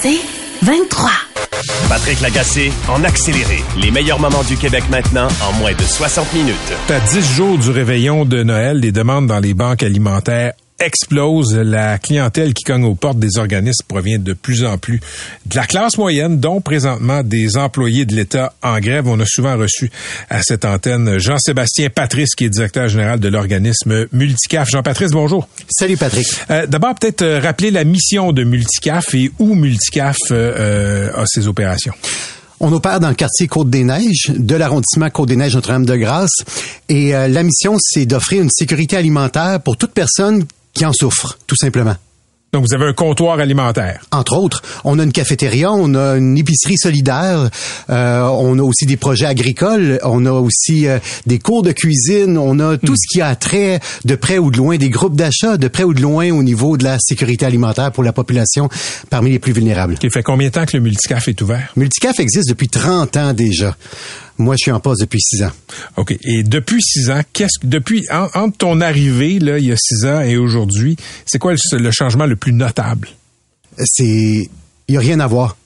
C'est 23. Patrick Lagacé en accéléré. Les meilleurs moments du Québec maintenant en moins de 60 minutes. À 10 jours du réveillon de Noël, les demandes dans les banques alimentaires explose. La clientèle qui cogne aux portes des organismes provient de plus en plus de la classe moyenne, dont présentement des employés de l'État en grève. On a souvent reçu à cette antenne Jean-Sébastien Patrice, qui est directeur général de l'organisme Multicaf. Jean-Patrice, bonjour. Salut Patrick. Euh, D'abord, peut-être euh, rappeler la mission de Multicaf et où Multicaf euh, a ses opérations. On opère dans le quartier Côte-des-Neiges, de l'arrondissement Côte-des-Neiges Notre-Dame-de-Grâce. Et euh, la mission, c'est d'offrir une sécurité alimentaire pour toute personne qui en souffre, tout simplement. Donc, vous avez un comptoir alimentaire. Entre autres, on a une cafétéria, on a une épicerie solidaire, euh, on a aussi des projets agricoles, on a aussi euh, des cours de cuisine, on a tout ce qui a trait de près ou de loin, des groupes d'achat de près ou de loin au niveau de la sécurité alimentaire pour la population parmi les plus vulnérables. Qui fait combien de temps que le Multicaf est ouvert? Multicaf existe depuis 30 ans déjà. Moi, je suis en poste depuis six ans. OK. Et depuis six ans, qu'est-ce que depuis en, entre ton arrivée là, il y a six ans et aujourd'hui, c'est quoi le, le, changement le plus notable? C'est il y a rien à voir.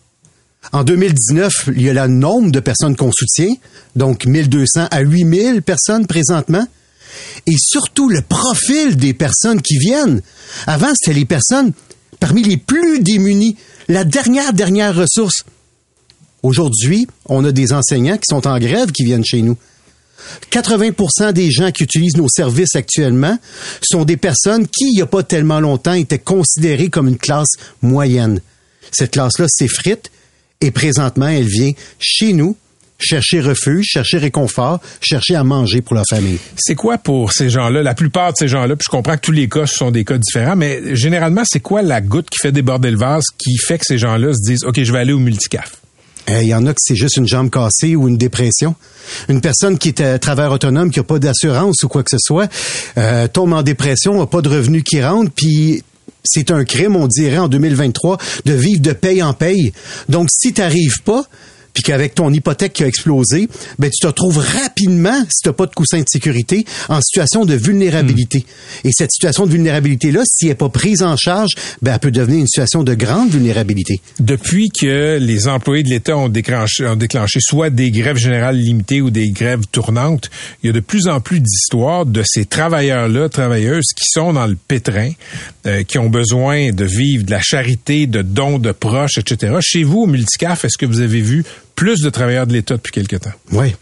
En 2019, il y a le nombre de personnes qu'on soutient, donc 1200 à 8000 personnes présentement, et surtout le profil des personnes qui viennent. Avant, c'était les personnes parmi les plus démunies, la dernière dernière ressource. Aujourd'hui, on a des enseignants qui sont en grève qui viennent chez nous. 80% des gens qui utilisent nos services actuellement sont des personnes qui, il n'y a pas tellement longtemps, étaient considérées comme une classe moyenne. Cette classe-là s'effrite et présentement, elle vient chez nous chercher refuge, chercher réconfort, chercher à manger pour leur famille. C'est quoi pour ces gens-là, la plupart de ces gens-là, puis je comprends que tous les cas sont des cas différents, mais généralement, c'est quoi la goutte qui fait déborder le vase qui fait que ces gens-là se disent, OK, je vais aller au multicaf? Il y en a que c'est juste une jambe cassée ou une dépression. Une personne qui est à travers autonome, qui n'a pas d'assurance ou quoi que ce soit, euh, tombe en dépression, n'a pas de revenus qui rentrent, puis c'est un crime, on dirait, en 2023, de vivre de paye en paye. Donc, si tu pas, puis qu'avec ton hypothèque qui a explosé, ben tu te retrouves rapidement, si tu pas de coussin de sécurité, en situation de vulnérabilité. Mmh. Et cette situation de vulnérabilité-là, si elle n'est pas prise en charge, ben elle peut devenir une situation de grande vulnérabilité. Depuis que les employés de l'État ont déclenché, ont déclenché soit des grèves générales limitées ou des grèves tournantes, il y a de plus en plus d'histoires de ces travailleurs-là, travailleuses qui sont dans le pétrin, euh, qui ont besoin de vivre de la charité, de dons de proches, etc. Chez vous, au Multicaf, est-ce que vous avez vu plus de travailleurs de l'État depuis quelque temps. Oui.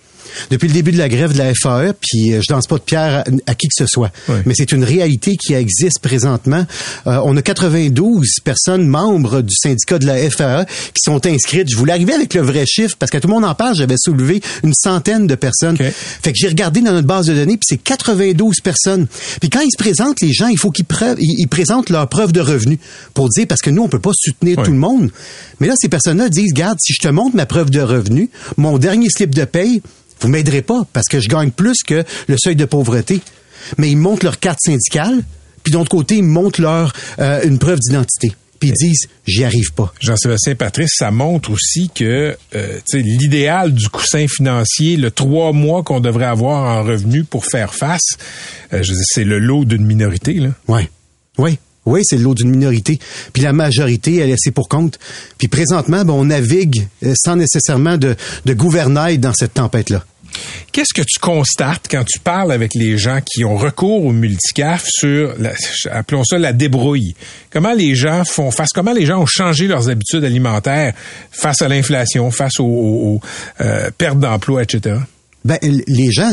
Depuis le début de la grève de la FAE, puis je danse pas de pierre à, à qui que ce soit, oui. mais c'est une réalité qui existe présentement. Euh, on a 92 personnes membres du syndicat de la FAE qui sont inscrites. Je voulais arriver avec le vrai chiffre parce que tout le monde en parle. J'avais soulevé une centaine de personnes. Okay. Fait que j'ai regardé dans notre base de données, puis c'est 92 personnes. Puis quand ils se présentent, les gens, il faut qu'ils ils, ils présentent leur preuve de revenu pour dire parce que nous on peut pas soutenir oui. tout le monde. Mais là, ces personnes-là disent, garde, si je te montre ma preuve de revenu, mon dernier slip de paye, vous m'aiderez pas parce que je gagne plus que le seuil de pauvreté. Mais ils montrent leur carte syndicale, puis d'autre côté, ils montrent leur euh, une preuve d'identité. Puis ils disent, j'y arrive pas. Jean-Sébastien Patrice, ça montre aussi que euh, l'idéal du coussin financier, le trois mois qu'on devrait avoir en revenu pour faire face, euh, c'est le lot d'une minorité. Là. Ouais. Oui, oui, c'est le lot d'une minorité. Puis la majorité, elle est laissée pour compte. Puis présentement, ben, on navigue sans nécessairement de, de gouvernail dans cette tempête-là. Qu'est-ce que tu constates quand tu parles avec les gens qui ont recours au multicaf sur, la, appelons ça la débrouille? Comment les gens font face? Comment les gens ont changé leurs habitudes alimentaires face à l'inflation, face aux, euh, pertes d'emploi, etc.? Ben, les gens,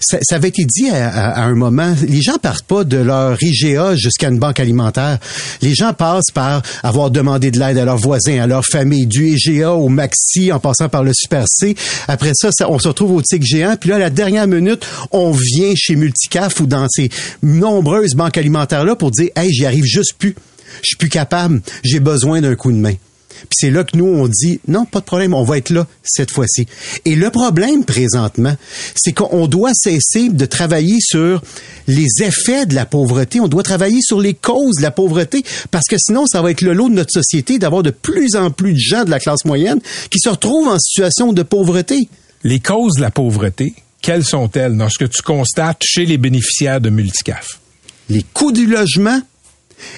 ça, ça, avait été dit à, à, à, un moment, les gens partent pas de leur IGA jusqu'à une banque alimentaire. Les gens passent par avoir demandé de l'aide à leurs voisins, à leur famille, du IGA au Maxi, en passant par le Super C. Après ça, on se retrouve au TIC géant. Puis là, à la dernière minute, on vient chez Multicaf ou dans ces nombreuses banques alimentaires-là pour dire, hey, j'y arrive juste plus. je suis plus capable, j'ai besoin d'un coup de main. Puis c'est là que nous, on dit, non, pas de problème, on va être là cette fois-ci. Et le problème présentement, c'est qu'on doit cesser de travailler sur les effets de la pauvreté, on doit travailler sur les causes de la pauvreté, parce que sinon, ça va être le lot de notre société d'avoir de plus en plus de gens de la classe moyenne qui se retrouvent en situation de pauvreté. Les causes de la pauvreté, quelles sont-elles dans ce que tu constates chez les bénéficiaires de Multicaf? Les coûts du logement,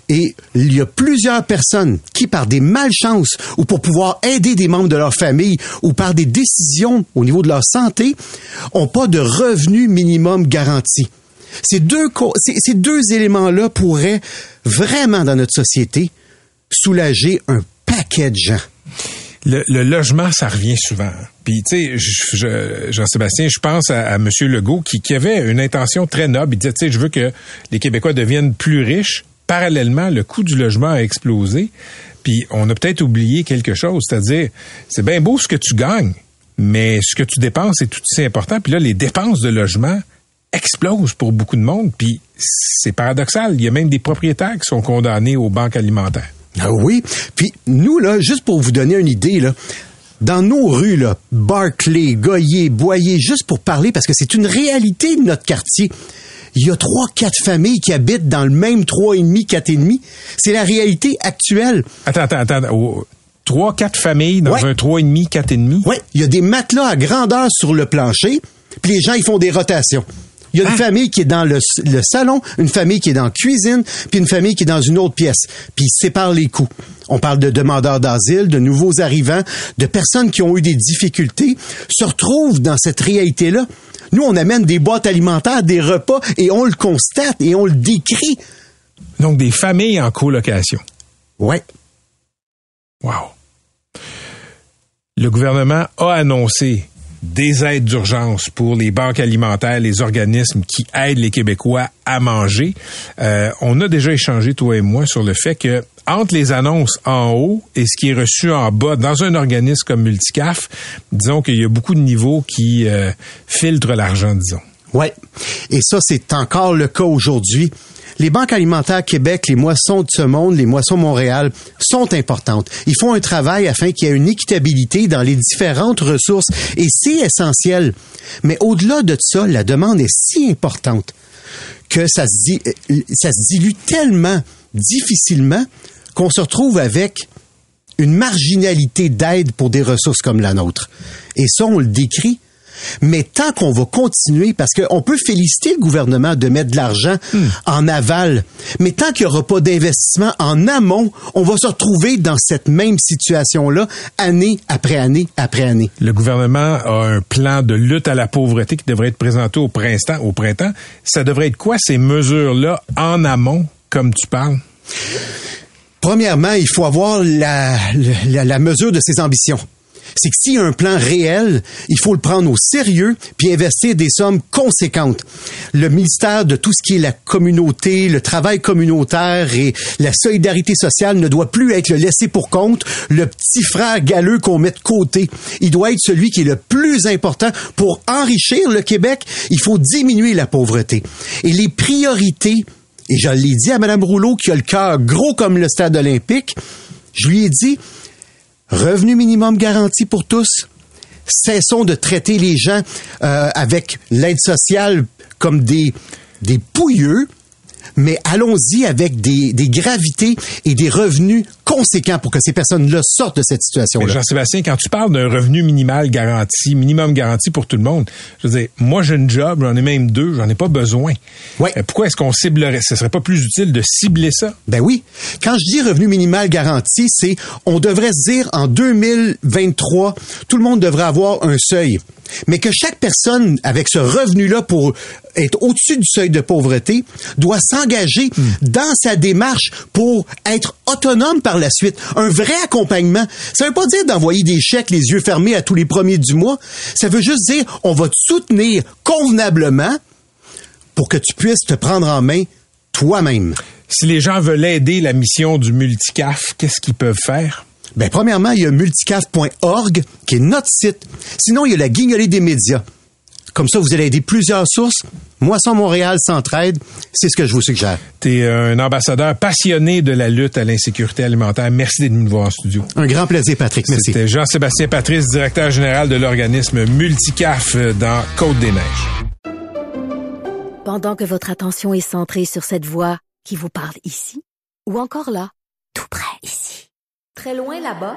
et il y a plusieurs personnes qui, par des malchances ou pour pouvoir aider des membres de leur famille ou par des décisions au niveau de leur santé, ont pas de revenu minimum garanti. Ces deux, ces deux éléments-là pourraient vraiment, dans notre société, soulager un paquet de gens. Le, logement, ça revient souvent. Puis, tu sais, Jean-Sébastien, je pense à, M. Legault qui, qui, avait une intention très noble. Il disait, tu sais, je veux que les Québécois deviennent plus riches parallèlement, le coût du logement a explosé. Puis on a peut-être oublié quelque chose, c'est-à-dire, c'est bien beau ce que tu gagnes, mais ce que tu dépenses est tout aussi important. Puis là, les dépenses de logement explosent pour beaucoup de monde. Puis c'est paradoxal. Il y a même des propriétaires qui sont condamnés aux banques alimentaires. Ah oui. Puis nous, là, juste pour vous donner une idée, là, dans nos rues, là, Barclay, Goyer, Boyer, juste pour parler, parce que c'est une réalité de notre quartier il y a trois, quatre familles qui habitent dans le même trois et demi, quatre et demi. C'est la réalité actuelle. Attends, attends, attends. Trois, quatre familles dans un trois et demi, quatre et demi? Oui. Il y a des matelas à grandeur sur le plancher, puis les gens ils font des rotations. Il y a une ah. famille qui est dans le, salon, une famille qui est dans la cuisine, puis une famille qui est dans une autre pièce. Puis ils séparent les coûts. On parle de demandeurs d'asile, de nouveaux arrivants, de personnes qui ont eu des difficultés, se retrouvent dans cette réalité-là. Nous, on amène des boîtes alimentaires, des repas, et on le constate et on le décrit. Donc, des familles en colocation. Ouais. Wow. Le gouvernement a annoncé des aides d'urgence pour les banques alimentaires, les organismes qui aident les Québécois à manger. Euh, on a déjà échangé, toi et moi, sur le fait que entre les annonces en haut et ce qui est reçu en bas dans un organisme comme Multicaf, disons qu'il y a beaucoup de niveaux qui euh, filtrent l'argent, disons. Ouais. Et ça, c'est encore le cas aujourd'hui. Les banques alimentaires Québec, les moissons de ce monde, les moissons Montréal sont importantes. Ils font un travail afin qu'il y ait une équitabilité dans les différentes ressources et c'est essentiel. Mais au-delà de ça, la demande est si importante que ça se, ça se dilue tellement difficilement qu'on se retrouve avec une marginalité d'aide pour des ressources comme la nôtre. Et ça, on le décrit mais tant qu'on va continuer, parce qu'on peut féliciter le gouvernement de mettre de l'argent hmm. en aval, mais tant qu'il n'y aura pas d'investissement en amont, on va se retrouver dans cette même situation-là année après année après année. Le gouvernement a un plan de lutte à la pauvreté qui devrait être présenté au printemps. Au printemps. Ça devrait être quoi ces mesures-là en amont, comme tu parles? Premièrement, il faut avoir la, la, la mesure de ses ambitions c'est que s'il y a un plan réel, il faut le prendre au sérieux puis investir des sommes conséquentes. Le ministère de tout ce qui est la communauté, le travail communautaire et la solidarité sociale ne doit plus être le laissé pour compte, le petit frère galeux qu'on met de côté. Il doit être celui qui est le plus important pour enrichir le Québec. Il faut diminuer la pauvreté. Et les priorités, et je l'ai dit à Mme Rouleau qui a le cœur gros comme le stade olympique, je lui ai dit, Revenu minimum garanti pour tous. Cessons de traiter les gens euh, avec l'aide sociale comme des, des pouilleux mais allons-y avec des, des, gravités et des revenus conséquents pour que ces personnes-là sortent de cette situation-là. Jean-Sébastien, quand tu parles d'un revenu minimal garanti, minimum garanti pour tout le monde, je veux dire, moi j'ai une job, j'en ai même deux, j'en ai pas besoin. Ouais. Euh, pourquoi est-ce qu'on ciblerait? Ce serait pas plus utile de cibler ça? Ben oui. Quand je dis revenu minimal garanti, c'est on devrait se dire en 2023, tout le monde devrait avoir un seuil mais que chaque personne avec ce revenu-là pour être au-dessus du seuil de pauvreté doit hmm. dans sa démarche pour être autonome par la suite. Un vrai accompagnement. Ça veut pas dire d'envoyer des chèques les yeux fermés à tous les premiers du mois. Ça veut juste dire on va te soutenir convenablement pour que tu puisses te prendre en main toi-même. Si les gens veulent aider la mission du multicaf, qu'est-ce qu'ils peuvent faire? Ben, premièrement, il y a multicaf.org, qui est notre site. Sinon, il y a la guignolée des médias Comme ça, vous allez aider plusieurs sources. Moisson Montréal s'entraide, c'est ce que je vous suggère. Tu es un ambassadeur passionné de la lutte à l'insécurité alimentaire. Merci d'être venu nous voir en studio. Un grand plaisir, Patrick. Merci. C'était Jean-Sébastien Patrice, directeur général de l'organisme Multicaf dans Côte-des-Neiges. Pendant que votre attention est centrée sur cette voix qui vous parle ici, ou encore là, tout près ici, très loin là-bas,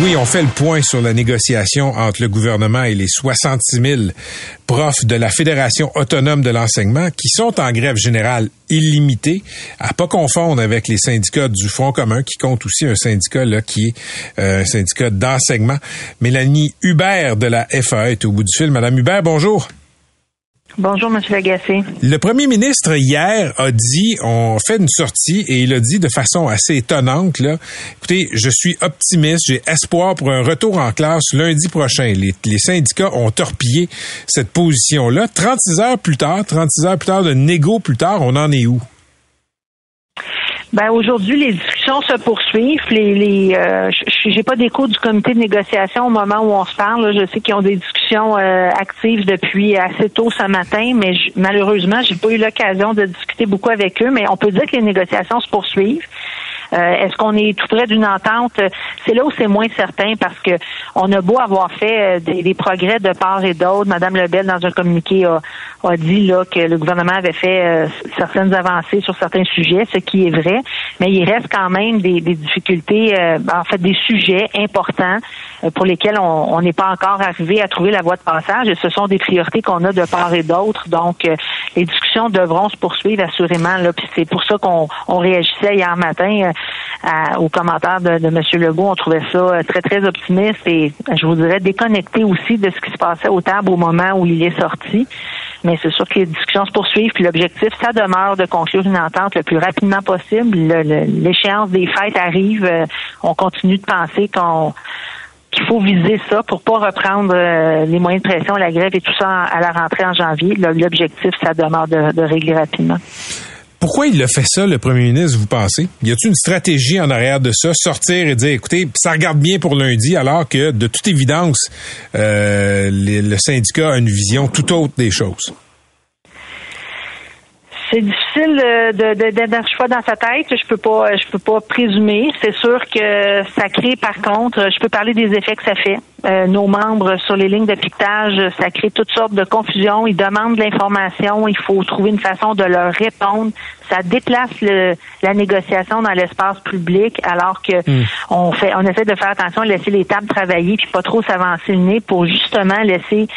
Oui, on fait le point sur la négociation entre le gouvernement et les 66 000 profs de la Fédération autonome de l'enseignement qui sont en grève générale illimitée, à pas confondre avec les syndicats du Front commun qui compte aussi un syndicat là qui est euh, un syndicat d'enseignement. Mélanie Hubert de la FAE est au bout du fil. Madame Hubert, bonjour. Bonjour, M. Lagacé. Le premier ministre, hier, a dit, on fait une sortie et il a dit de façon assez étonnante, là, écoutez, je suis optimiste, j'ai espoir pour un retour en classe lundi prochain. Les, les syndicats ont torpillé cette position-là. 36 heures plus tard, 36 heures plus tard, de négo plus tard, on en est où? Ben aujourd'hui, les discussions se poursuivent. Les, les euh, j'ai pas d'écho du comité de négociation au moment où on se parle. Je sais qu'ils ont des discussions euh, actives depuis assez tôt ce matin, mais malheureusement, j'ai pas eu l'occasion de discuter beaucoup avec eux. Mais on peut dire que les négociations se poursuivent. Euh, est-ce qu'on est tout près d'une entente? C'est là où c'est moins certain parce que on a beau avoir fait euh, des, progrès de part et d'autre. Madame Lebel, dans un communiqué, a, dit là que le gouvernement avait fait euh, certaines avancées sur certains sujets, ce qui est vrai, mais il reste quand même des, difficultés, en fait des sujets importants pour lesquels on n'est pas encore arrivé à trouver la voie de passage et ce sont des priorités qu'on a de part et d'autre. Donc, les discussions devront se poursuivre assurément. Là, puis c'est pour ça qu'on réagissait hier matin aux commentaires de, de M. Legault. On trouvait ça euh, très, très optimiste et je vous dirais déconnecté aussi de ce qui se passait au table au moment où il est sorti. Mais c'est sûr que les discussions se poursuivent, puis l'objectif, ça demeure de conclure une entente le plus rapidement possible. L'échéance des fêtes arrive. Euh, on continue de penser qu'on qu'il faut viser ça pour pas reprendre euh, les moyens de pression, la grève et tout ça à la rentrée en janvier. L'objectif, ça demeure de, régler rapidement. Pourquoi il a fait ça, le premier ministre, vous pensez? Y a-t-il une stratégie en arrière de ça? Sortir et dire, écoutez, ça regarde bien pour lundi, alors que, de toute évidence, euh, le syndicat a une vision tout autre des choses. C'est difficile de, de, de, choix dans sa tête. Je peux pas, je peux pas présumer. C'est sûr que ça crée, par contre, je peux parler des effets que ça fait. Euh, nos membres sur les lignes de piquetage, ça crée toutes sortes de confusion. Ils demandent de l'information. Il faut trouver une façon de leur répondre. Ça déplace le, la négociation dans l'espace public, alors que hmm. on fait, on essaie de faire attention, laisser les tables travailler, puis pas trop s'avancer le nez pour justement laisser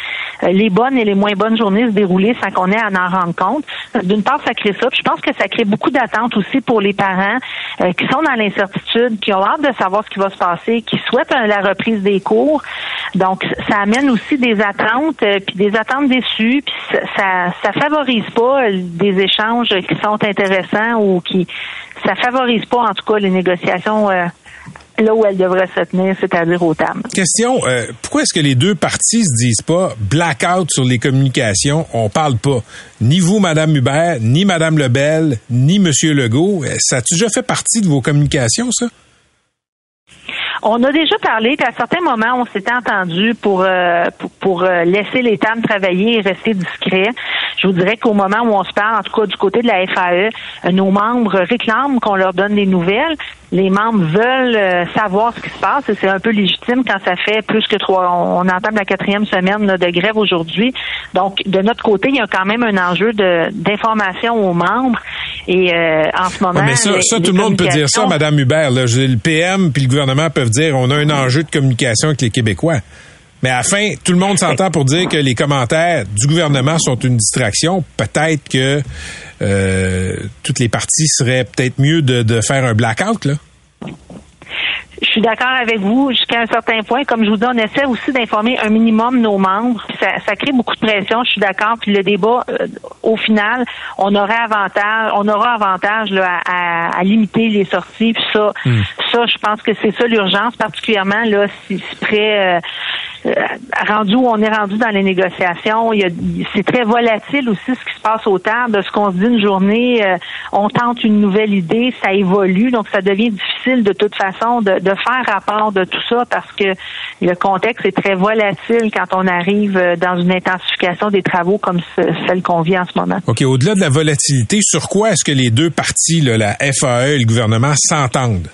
euh, les bonnes et les moins bonnes journées se dérouler sans qu'on ait à en rendre compte. D'une part, ça crée ça. Puis je pense que ça crée beaucoup d'attentes aussi pour les parents euh, qui sont dans l'incertitude, qui ont hâte de savoir ce qui va se passer, qui souhaitent la reprise des cours. Donc, ça amène aussi des attentes, euh, puis des attentes déçues, puis ça, ça, favorise pas des échanges qui sont intéressants ou qui, ça favorise pas en tout cas les négociations là où elle devrait se tenir, c'est-à-dire au TAM. Question, euh, pourquoi est-ce que les deux parties se disent pas blackout sur les communications, on parle pas? Ni vous, Madame Hubert, ni Madame Lebel, ni Monsieur Legault. Euh, ça a déjà fait partie de vos communications, ça? On a déjà parlé, puis à certains moments, on s'était entendu pour, euh, pour, euh, laisser les TAM travailler et rester discret. Je vous dirais qu'au moment où on se parle, en tout cas du côté de la FAE, euh, nos membres réclament qu'on leur donne des nouvelles. Les membres veulent savoir ce qui se passe et c'est un peu légitime quand ça fait plus que trois. On, entame la quatrième semaine de grève aujourd'hui. Donc, de notre côté, il y a quand même un enjeu d'information aux membres. Et en ce moment, mais ça, ça tout le monde peut dire ça, Madame Hubert. Là. Le PM puis le gouvernement peuvent dire on a un enjeu de communication avec les Québécois. Mais à la fin, tout le monde s'entend pour dire que les commentaires du gouvernement sont une distraction. Peut-être que euh, toutes les parties seraient peut-être mieux de, faire un blackout, là. Je suis d'accord avec vous jusqu'à un certain point. Comme je vous dis, on essaie aussi d'informer un minimum nos membres. Ça, ça crée beaucoup de pression, je suis d'accord. Puis le débat, euh, au final, on aurait avantage, on aura avantage là, à, à, limiter les sorties. Puis ça, hmm. ça, je pense que c'est ça l'urgence, particulièrement là, si, si près euh, euh, rendu où on est rendu dans les négociations, c'est très volatile aussi ce qui se passe au terme de ce qu'on se dit une journée, euh, on tente une nouvelle idée, ça évolue, donc ça devient difficile de toute façon de, faire rapport de tout ça parce que le contexte est très volatile quand on arrive euh, dans une intensification des travaux comme celle qu'on vit en ce moment. OK, au-delà de la volatilité, sur quoi est-ce que les deux parties, la FAE et le gouvernement, s'entendent?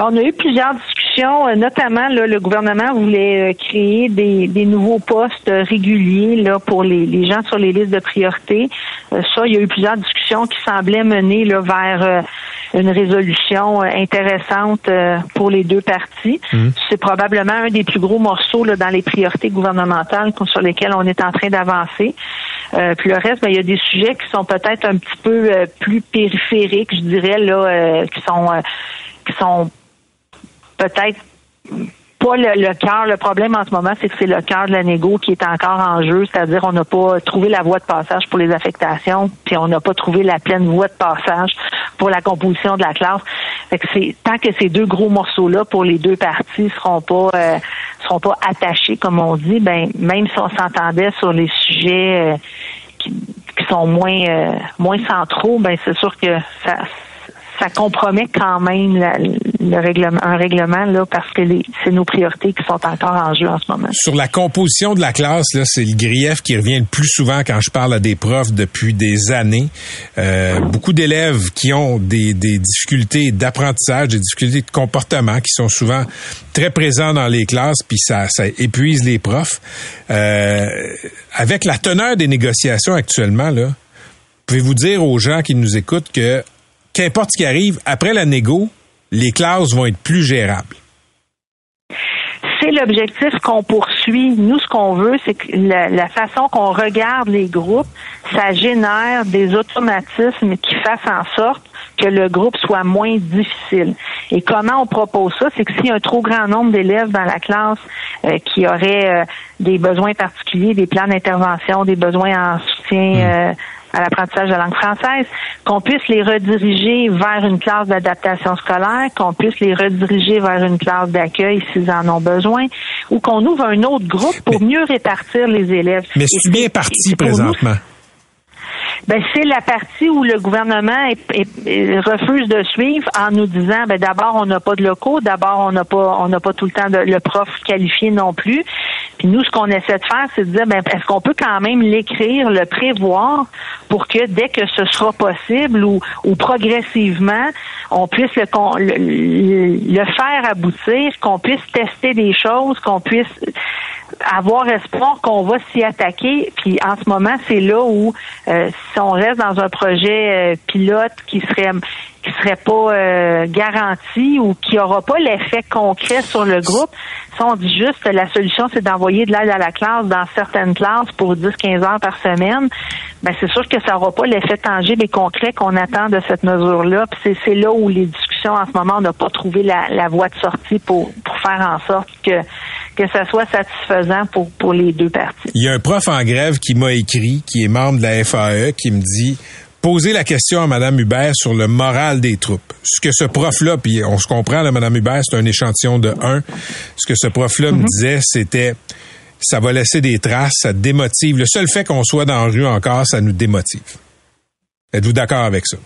on a eu plusieurs discussions, euh, notamment le gouvernement voulait euh, créer des, nouveaux postes réguliers là, pour les, gens sur les listes de priorité. Ça, il y a eu plusieurs discussions qui semblaient mener là, vers une résolution intéressante pour les deux parties. Mmh. C'est probablement un des plus gros morceaux là, dans les priorités gouvernementales sur lesquelles on est en train d'avancer. puis le reste, ben, il y a des sujets qui sont peut-être un petit peu plus périphériques, je dirais, là, qui sont qui sont peut-être pas le, cœur. Le problème en ce moment, c'est que c'est le cœur de la négo qui est encore en jeu, c'est-à-dire on n'a pas trouvé la voie de passage pour les affectations, puis on n'a pas trouvé la pleine voie de passage pour la composition de la classe. Fait que c'est tant que ces deux gros morceaux-là pour les deux parties seront pas euh, seront pas attachés, comme on dit, ben même si on s'entendait sur les sujets euh, qui, sont moins euh, moins centraux, ben c'est sûr que ça ça compromet quand même le règlement, un règlement parce que c'est nos priorités qui sont encore en jeu en ce moment. Sur la composition de la classe, là, c'est le grief qui revient le plus souvent quand je parle à des profs depuis des années. Euh, beaucoup d'élèves qui ont des, difficultés d'apprentissage, des difficultés de comportement, qui sont souvent très présents dans les classes, puis ça, épuise les profs. Euh, avec la teneur des négociations actuellement, pouvez-vous dire aux gens qui nous écoutent que qu'importe ce qui arrive, après la négo, les classes vont être plus gérables. C'est l'objectif qu'on poursuit. Nous, ce qu'on veut, c'est que la, façon qu'on regarde les groupes, ça génère des automatismes qui fassent en sorte que le groupe soit moins difficile. Et comment on propose ça? C'est que s'il y a un trop grand nombre d'élèves dans la classe euh, qui auraient euh, des besoins particuliers, des plans d'intervention, des besoins en soutien hmm. euh, à l'apprentissage de la langue française, qu'on puisse les rediriger vers une classe d'adaptation scolaire, qu'on puisse les rediriger vers une classe d'accueil s'ils en ont besoin, ou qu'on ouvre un autre groupe pour mieux répartir les élèves. Mais c'est bien parti présentement. Ben, c'est la partie où le gouvernement refuse de suivre en nous disant ben d'abord on n'a pas de locaux, d'abord on n'a pas on n'a pas tout le temps le prof qualifié non plus. Puis nous ce qu'on essaie de faire c'est de dire ben est-ce qu'on peut quand même l'écrire, le prévoir pour que dès que ce sera possible ou, ou progressivement on puisse le, le, le faire aboutir, qu'on puisse tester des choses, qu'on puisse avoir espoir qu'on va s'y attaquer. Puis en ce moment, c'est là où euh, si on reste dans un projet euh, pilote qui serait qui serait pas euh, garanti ou qui aura pas l'effet concret sur le groupe, si on dit juste la solution c'est d'envoyer de l'aide à la classe dans certaines classes pour 10-15 heures par semaine, ben c'est sûr que ça n'aura pas l'effet tangible et concret qu'on attend de cette mesure-là. Puis c'est là où les discussions en ce moment, on n'a pas trouvé la, la voie de sortie pour, pour faire en sorte que que ça soit satisfaisant pour, pour les deux parties. Il y a un prof en grève qui m'a écrit, qui est membre de la FAE, qui me dit poser la question à Mme Hubert sur le moral des troupes. Ce que ce prof-là, puis on se comprend, là, Mme Hubert, c'est un échantillon de un. Ce que ce prof-là me mhm. disait, c'était ça va laisser des traces, ça démotive. Le seul fait qu'on soit dans la rue encore, ça nous démotive. Êtes-vous d'accord avec ça?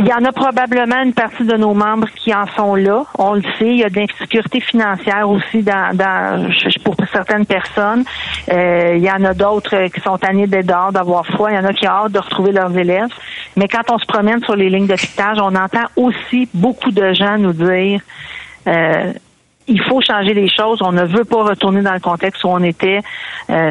Il y en a probablement une partie de nos membres qui en sont là. On le sait. Il y a de l'insécurité financière aussi dans, dans, pour certaines personnes. Euh, il y en a d'autres qui sont tannés d'être dehors, d'avoir froid. Il y en a qui ont hâte de retrouver leurs élèves. Mais quand on se promène sur les lignes de piquetage, on entend aussi beaucoup de gens nous dire euh, il faut changer les choses. On ne veut pas retourner dans le contexte où on était. Euh,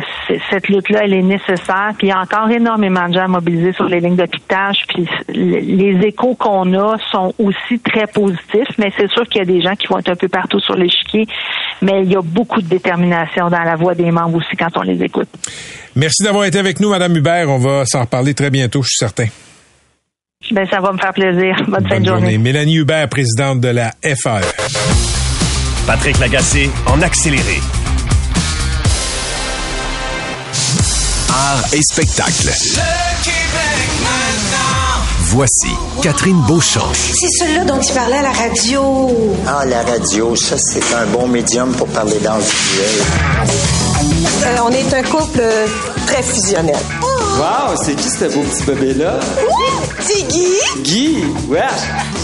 cette lutte-là, elle est nécessaire. Puis il y a encore énormément de gens mobilisés sur les lignes de piquetage. Puis les échos qu'on a sont aussi très positifs. Mais c'est sûr qu'il y a des gens qui vont être un peu partout sur l'échiquier. Mais il y a beaucoup de détermination dans la voix des membres aussi quand on les écoute. Merci d'avoir été avec nous, Madame Hubert. On va s'en reparler très bientôt, je suis certain. Ben, ça va me faire plaisir. Bonne, fin de journée. Mélanie Hubert, présidente de la FAE. Patrick Lagacé en accéléré. Art et spectacle. Voici Catherine Beauchamp. C'est celui-là dont tu parlais à la radio. Ah, la radio, ça, c'est un bon médium pour parler dans le visuel. Euh, on est un couple euh, très fusionnel. Wow, c'est qui ce beau petit bébé-là? C'est Guy. Guy, ouais.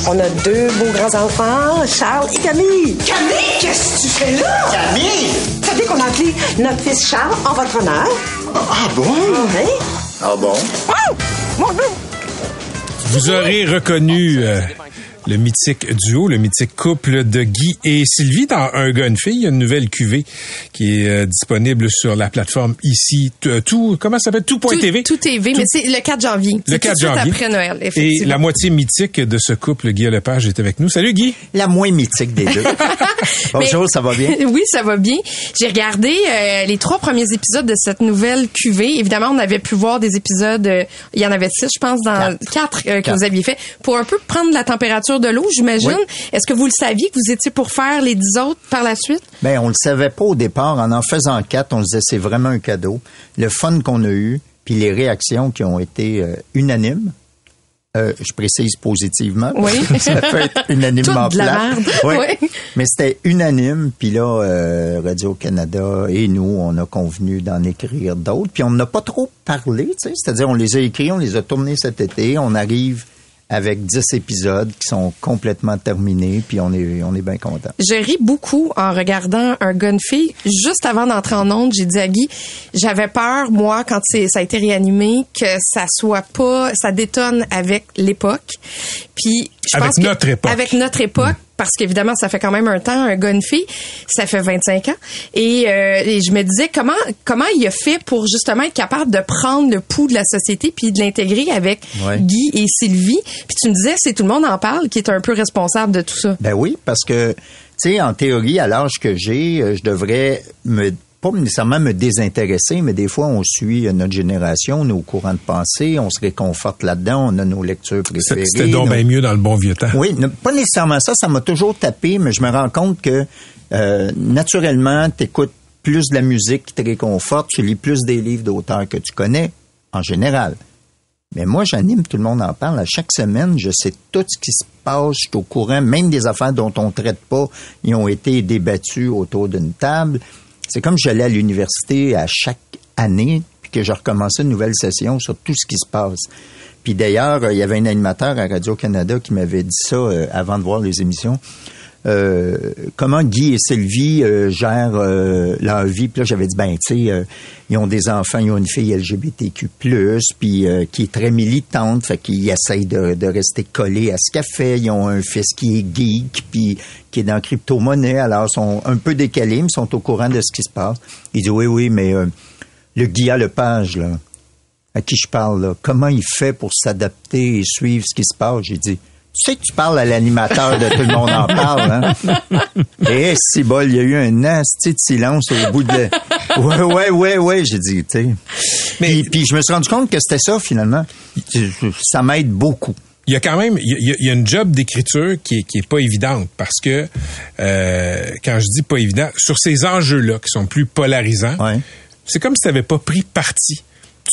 On a deux beaux grands-enfants, Charles et Camille. Camille, qu'est-ce que tu fais là? Camille! Vous savez qu'on a appelé notre fils Charles en votre honneur? Ah bon? Oui. Ah bon? Mon Dieu! Vous aurez reconnu euh, le mythique duo, le mythique couple de Guy et Sylvie dans Un gars, une fille. Il y a une nouvelle cuvée qui est euh, disponible sur la plateforme ici. Euh, Tout, comment ça s'appelle? Tout.tv. Tout TV, mais c'est le 4 janvier. Le C'est tout 4 de suite janvier. après Noël, Et effectivement. la moitié mythique de ce couple, Guy Lepage, est avec nous. Salut Guy. La moins mythique des deux. Bonjour, ça va bien? Oui, ça va bien. J'ai regardé euh, les trois premiers épisodes de cette nouvelle cuvée. Évidemment, on avait pu voir des épisodes, euh, il y en avait six, je pense, dans quatre, euh, que Quatre. vous aviez fait, pour un peu prendre la température de l'eau, j'imagine. Est-ce que vous le saviez que vous étiez pour faire les dix autres par la suite? Ben, on le savait pas au départ. En en faisant quatre, on se disait c'est vraiment un cadeau. Le fun qu'on a eu, puis les réactions qui ont été euh, unanimes. Euh, je précise positivement. Oui. ça peut être unanimement Toute de la merde. Oui. Oui. Mais c'était unanime. Puis là, euh, Radio-Canada et nous, on a convenu d'en écrire d'autres. Puis on n'a pas trop parlé, tu sais. C'est-à-dire, on les a écrits, on les a tournés cet été. On arrive avec 10 épisodes qui sont complètement terminés. Puis on est, on est bien content. Je ris beaucoup en regardant un gunfille. Juste avant d'entrer en onde, j'ai dit à Guy, j'avais peur, moi, quand c'est, ça a été réanimé, que ça soit pas, ça détonne avec l'époque. Puis, je Avec pense que- notre époque. Avec notre époque. Parce qu'évidemment, ça fait quand même un temps, un gars, une fille, ça fait 25 ans. Et, euh, et je me disais, comment comment il a fait pour justement être capable de prendre le pouls de la société puis de l'intégrer avec Ouais. Guy et Sylvie. Puis tu me disais, c'est tout le monde en parle qui est un peu responsable de tout ça. Ben oui, parce que, tu sais, en théorie, à l'âge que j'ai, euh, je devrais me pas nécessairement me désintéresser, mais des fois, on suit notre génération, nos courants de pensée, on se réconforte là-dedans, on a nos lectures préférées. C'était donc nos- bien mieux dans le bon vieux temps. Oui, pas nécessairement ça, ça m'a toujours tapé, mais je me rends compte que euh, naturellement, tu écoutes plus de la musique qui te réconforte, tu lis plus des livres d'auteurs que tu connais, en général. Mais moi, j'anime, tout le monde en parle. À chaque semaine, je sais tout ce qui se passe, je suis au courant, même des affaires dont on ne traite pas, ils ont été débattus autour d'une table. C'est comme j'allais à l'université à chaque année, puis que je recommençais une nouvelle session sur tout ce qui se passe. Puis d'ailleurs, euh, il y avait un animateur à Radio-Canada qui m'avait dit ça euh, avant de voir les émissions. Euh, comment Guy et Sylvie euh, gèrent euh, leur vie? Puis là, j'avais dit, ben, tu sais, euh, ils ont des enfants, ils ont une fille LGBTQ+, puis qui est très militante, fait qu'ils essayent de, de rester collés à ce qu'elle fait. Ils ont un fils qui est geek, puis qui est dans crypto-monnaie, alors ils sont un peu décalés, mais sont au courant de ce qui se passe. Il dit, oui, oui, mais le Guy Lepage, là, à qui je parle, comment il fait pour s'adapter et suivre ce qui se passe? J'ai dit, tu sais que tu parles à l'animateur de tout le monde en parle, hein? Et si bol, il y a eu un nasty de silence au bout de... Ouais, ouais, ouais, ouais, j'ai dit, tu sais. Puis, puis je me suis rendu compte que c'était ça, finalement. Ça m'aide beaucoup. il y a quand même il y a, il y a une job d'écriture qui est, qui est pas évidente parce que euh, quand je dis pas évident sur ces enjeux-là qui sont plus polarisants, c'est comme si tu n'avais pas pris parti.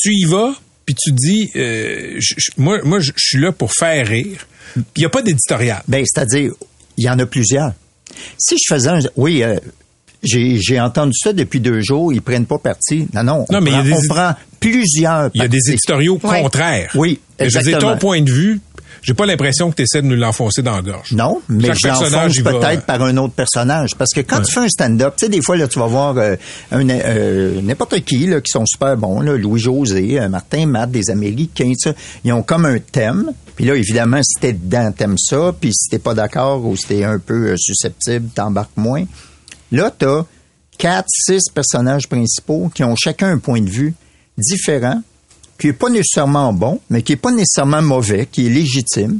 Tu y vas puis tu dis euh, moi moi je suis là pour faire rire. Puis il y a pas d'éditorial. Ben c'est-à-dire il y en a plusieurs. Si je faisais un oui euh, j'ai j'ai entendu ça depuis deux jours, ils prennent pas parti. Non, non, on, Non, mais il y a prend, des on prend plusieurs Il y a des éditoriaux contraires. Oui, Et Je veux dire, exactement. ton point de vue, j'ai pas l'impression que tu essaies de nous l'enfoncer dans la gorge. Non, mais Chaque je l'enfonce peut-être par un autre personnage. Parce que quand tu fais un stand-up, tu sais, des fois, là, tu vas voir euh, un, euh, n'importe qui là, qui sont super bons, là, Louis-José, euh, Martin Matt, des Américains, ça. Ils ont comme un thème. Puis là, évidemment, si t'es dedans, t'aimes ça. Puis si t'es pas d'accord ou si t'es un peu euh, susceptible, t'embarques moins. Là, t'as quatre, six personnages principaux qui ont chacun un point de vue différent, qui est pas nécessairement bon, mais qui est pas nécessairement mauvais, qui est légitime.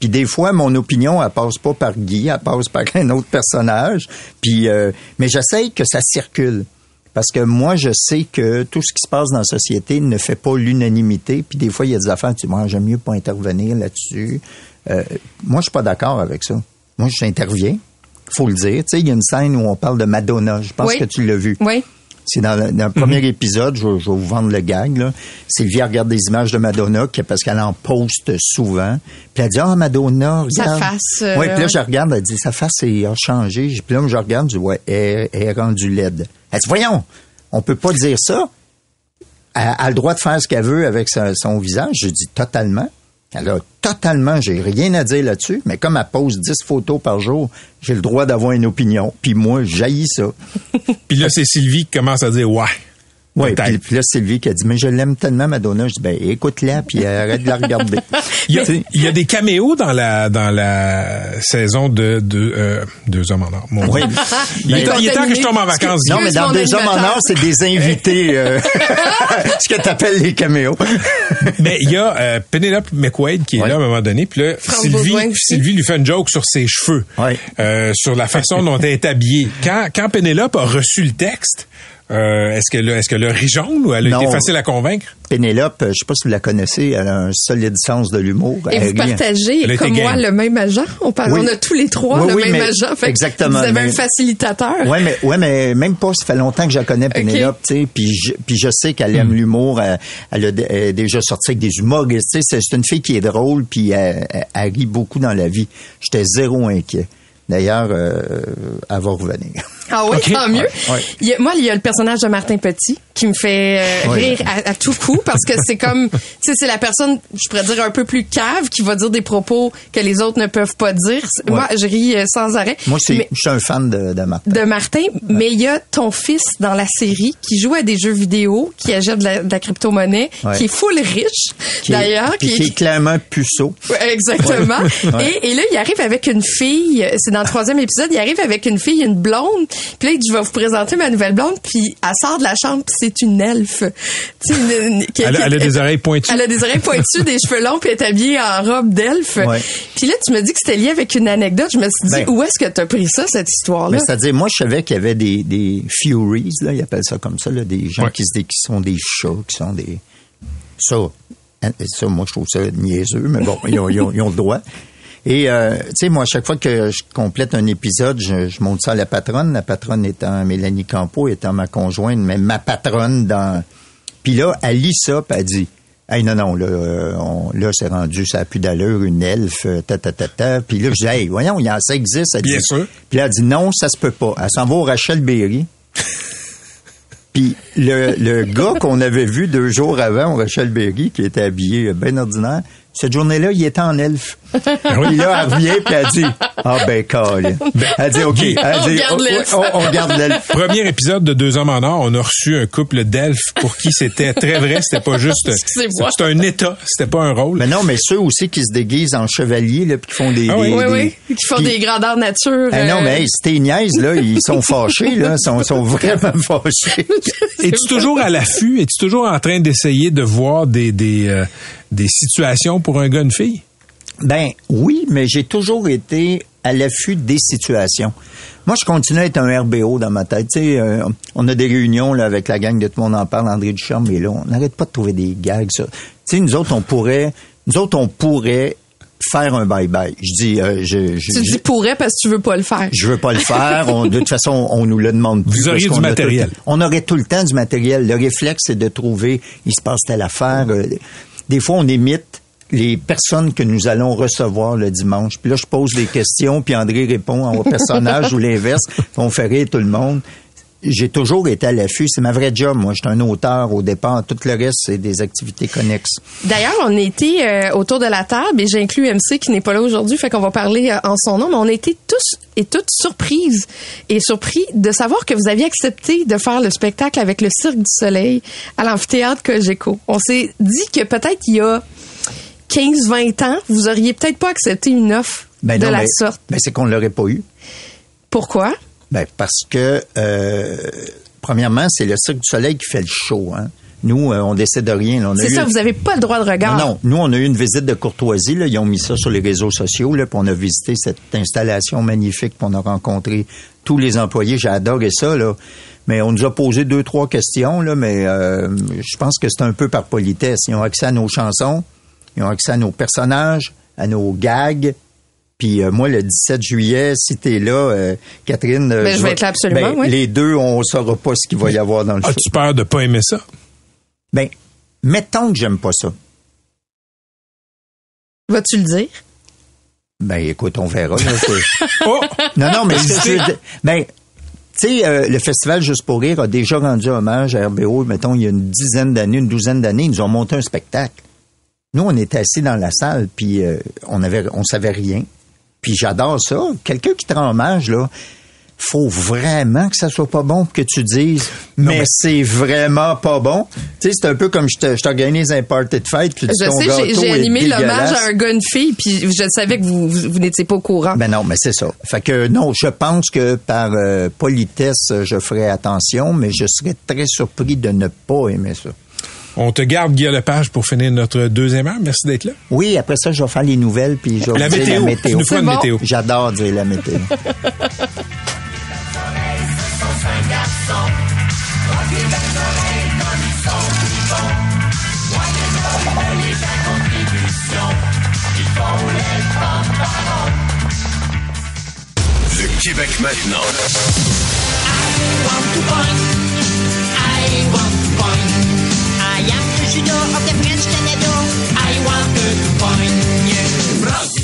Puis des fois, mon opinion, elle passe pas par Guy, elle passe par un autre personnage. Puis, euh, mais j'essaye que ça circule. Parce que moi, je sais que tout ce qui se passe dans la société ne fait pas l'unanimité. Puis des fois, il y a des affaires, tu dis, moi, j'aime mieux pas intervenir là-dessus. Euh, moi, je suis pas d'accord avec ça. Moi, j'interviens. Faut le dire. Tu sais, il y a une scène où on parle de Madonna. Je pense Oui. que tu l'as vu. Oui. C'est dans, le- dans le premier épisode, je, je vais vous vendre le gag. Là. Sylvie elle regarde des images de Madonna qui- parce qu'elle en poste souvent. Puis elle dit Ah Madonna, Sa regarde. face, euh, ouais, puis là je regarde, elle dit sa face est- a changé. Puis là je regarde, je dis ouais, elle, elle est rendue laide. Elle dit voyons, on peut pas dire ça. Elle, elle a le droit de faire ce qu'elle veut avec sa- son visage. Je dis totalement. Elle a totalement, j'ai rien à dire là-dessus, mais comme elle pose 10 photos par jour, j'ai le droit d'avoir une opinion. Puis moi, jaillis ça. Puis là, c'est Sylvie qui commence à dire ouais. Oui, puis, puis là, Sylvie qui a dit, mais je l'aime tellement, Madonna. Je dis, ben, écoute-la, puis arrête de la regarder. Il y, a, Tu sais, il y a des caméos dans la dans la saison de, de euh, deux hommes en or. Mon Oui. Dieu. il, est, il est temps que je tombe en vacances. Non, mais dans Deux hommes en or, c'est des invités, euh, ce que t'appelles les caméos. Mais il y a euh, Penelope McQuaid qui est Ouais. là à un moment donné, puis là Franck Sylvie. Sylvie lui fait une joke sur ses cheveux, Ouais. euh, sur la façon dont elle est habillée. Quand quand Penelope a reçu le texte, euh, est-ce que est-ce que le rit jaune ou elle a Non. été facile à convaincre? Pénélope, euh, je sais pas si vous la connaissez, elle a un solide sens de l'humour. Et vous Elle rit. partagez, a comme moi, game. le même agent? On, parle, Oui. on a tous les trois Oui, le oui, même mais- agent. Fait exactement, Vous avez mais- un facilitateur. Ouais, mais ouais, mais même pas. Ça fait longtemps que je la connais, Pénélope, tu sais. Puis je, puis je sais qu'elle Hmm. aime l'humour. Elle, elle a a déjà sorti avec des humoristes. Tu sais, c'est- c'est une fille qui est drôle, puis elle, elle- elle rit beaucoup dans la vie. J'étais zéro inquiet. D'ailleurs, euh, elle va revenir. Ah oui, tant mieux. Ouais, ouais. Il y a- moi, il y a le personnage de Martin Petit qui me fait euh, Ouais. rire à, à tout coup parce que c'est comme, tu sais, c'est la personne, je pourrais dire un peu plus cave qui va dire des propos que les autres ne peuvent pas dire. Moi, je ris euh, sans arrêt. Moi, Mais- je suis un fan de, de Martin. de Martin, mais il y a ton fils dans la série qui joue à des jeux vidéo, qui achète de la, crypto-monnaie, qui est full riche, Qui d'ailleurs. puis qui est clairement puceau. Exactement. Et, et là, il arrive avec une fille. C'est dans le troisième épisode. Il arrive avec une fille, une blonde. Puis là, je vais vous présenter ma nouvelle blonde. Puis elle sort de la chambre. Puis c'est une elfe. Tu sais, une- une- qui- elle, a- qui- elle a des oreilles pointues. Elle a des oreilles pointues, des cheveux longs, puis elle est habillée en robe d'elfe. Ouais. Puis là, tu me dis que c'était lié avec une anecdote. Je me suis dit, Ben. où est-ce que tu as pris ça, cette histoire-là? Mais c'est-à-dire, moi, je savais qu'il y avait des, des Furies, là, ils appellent ça comme ça, là, des gens Ouais. qui, se qui sont des chats, qui sont des... Ça, hein, ça, moi, je trouve ça niaiseux, mais bon, ils ont, ils ont- ils ont le droit. Et, euh, tu sais, moi, à chaque fois que je complète un épisode, je, je montre ça à la patronne, la patronne étant Mélanie Campo, étant ma conjointe, mais ma patronne dans... Puis là, elle lit ça, puis elle dit... Hey, non, non, là, euh, on- là, c'est rendu, ça a plus d'allure, une elfe, euh, ta, ta, ta, ta. Puis là, je dis, hey, voyons, il y a- ça existe. Elle Bien dit- sûr. Puis là, elle dit, non, ça se peut pas. Elle s'en va au Rachel Berry. Puis le, le gars qu'on avait vu deux jours avant au Rachel Berry, qui était habillé bien ordinaire, cette journée-là, il était en elfe. Puis là, elle revient, puis elle dit, ah ben, calme. Elle dit, OK. Elle On dit, garde l'elfe. on, on garde l'elfe. Premier épisode de Deux hommes en or, on a reçu un couple d'elfes pour qui c'était très vrai, c'était pas juste c'était un état, c'était pas un rôle. Mais non, mais ceux aussi qui se déguisent en chevalier, là, puis qui font des... Ah oui. des- oui, des- oui. Qui font puis- des grandeurs nature. Ah non, euh, mais hey, t'es niaise, là, ils sont fâchés, là, sont, sont vraiment fâchés. Es-tu toujours à l'affût? Es-tu toujours en train d'essayer de voir des, des, euh, des situations pour un gars, une fille? Ben oui, mais j'ai toujours été à l'affût des situations. Moi, je continue à être un RBO dans ma tête. Tu sais, euh, on a des réunions là, avec la gang de Tout le monde en parle, André Ducharme, mais là, on n'arrête pas de trouver des gags. ça. Tu sais, nous autres, on pourrait, nous autres, on pourrait faire un bye-bye. Je dis, euh, je, je, Tu je- dis pourrais parce que tu veux pas le faire. je veux pas le faire. On- de toute façon, on nous le demande plus. Vous auriez du matériel. temps- on aurait tout le temps du matériel. Le réflexe, c'est de trouver, il se passe telle affaire. euh, Des fois, on imite les personnes que nous allons recevoir le dimanche. Puis là, je pose des questions, puis André répond au personnage ou l'inverse. On fait rire tout le monde. J'ai toujours été à l'affût. C'est ma vraie job. Moi, je suis un auteur au départ. Tout le reste, c'est des activités connexes. D'ailleurs, on était euh, autour de la table et j'inclus MC qui n'est pas là aujourd'hui, fait qu'on va parler euh, en son nom, mais on était tous et toutes surprises et surpris de savoir que vous aviez accepté de faire le spectacle avec le Cirque du Soleil à l'amphithéâtre Cogeco. On s'est dit que peut-être il y a 15-20 ans, vous auriez peut-être pas accepté une offre Ben de non, la sorte. ben, c'est qu'on l'aurait pas eu. Pourquoi? Ben, parce que, euh, premièrement, c'est le Cirque du Soleil qui fait le show. Hein. Nous, euh, on décide de rien. C'est eu- ça, vous n'avez pas le droit de regard. non, non. Nous, on a eu une visite de courtoisie. Là. Ils ont mis ça sur les réseaux sociaux. Là, puis on a visité cette installation magnifique. Puis on a rencontré tous les employés. J'ai adoré ça. Là. Mais on nous a posé deux, trois questions. Là, mais euh, je pense que c'est un peu par politesse. Ils ont accès à nos chansons. Ils ont accès à nos personnages, à nos gags. Puis euh, moi, le 17 juillet, si t'es là, euh, Catherine... euh, Ben, je vais être là absolument, ben, oui. Les deux, on saura pas ce qu'il va y avoir dans le show. As-tu peur de pas aimer ça? Ben, mettons que j'aime pas ça. Vas-tu le dire? Ben, écoute, on verra. là, Oh! non, non, mais ben, tu sais, euh, le Festival Juste pour rire a déjà rendu hommage à RBO, mettons, il y a une dizaine d'années, une douzaine d'années, ils nous ont monté un spectacle. Nous, on était assis dans la salle, puis euh, on avait, on savait rien. Puis j'adore ça. Quelqu'un qui te rend hommage, là, faut vraiment que ça soit pas bon pour que tu dises, mais, c'est vraiment pas bon. Tu sais, c'est un peu comme je te- je t'organise un party de fête, puis tu dis, Je ton sais, j'ai- animé l'hommage à un gars, une fille, puis je savais que vous, vous, vous n'étiez pas au courant. Ben non, mais c'est ça. Fait que non, je pense que par euh, politesse, je ferai attention, mais je serais très surpris de ne pas aimer ça. On te garde, Guy Lepage, pour finir notre deuxième heure. Merci d'être là. Oui, après ça, je vais faire les nouvelles puis je vais La vous dire météo. la météo. Tu nous feras bon. météo. J'adore dire la météo. Le Québec maintenant.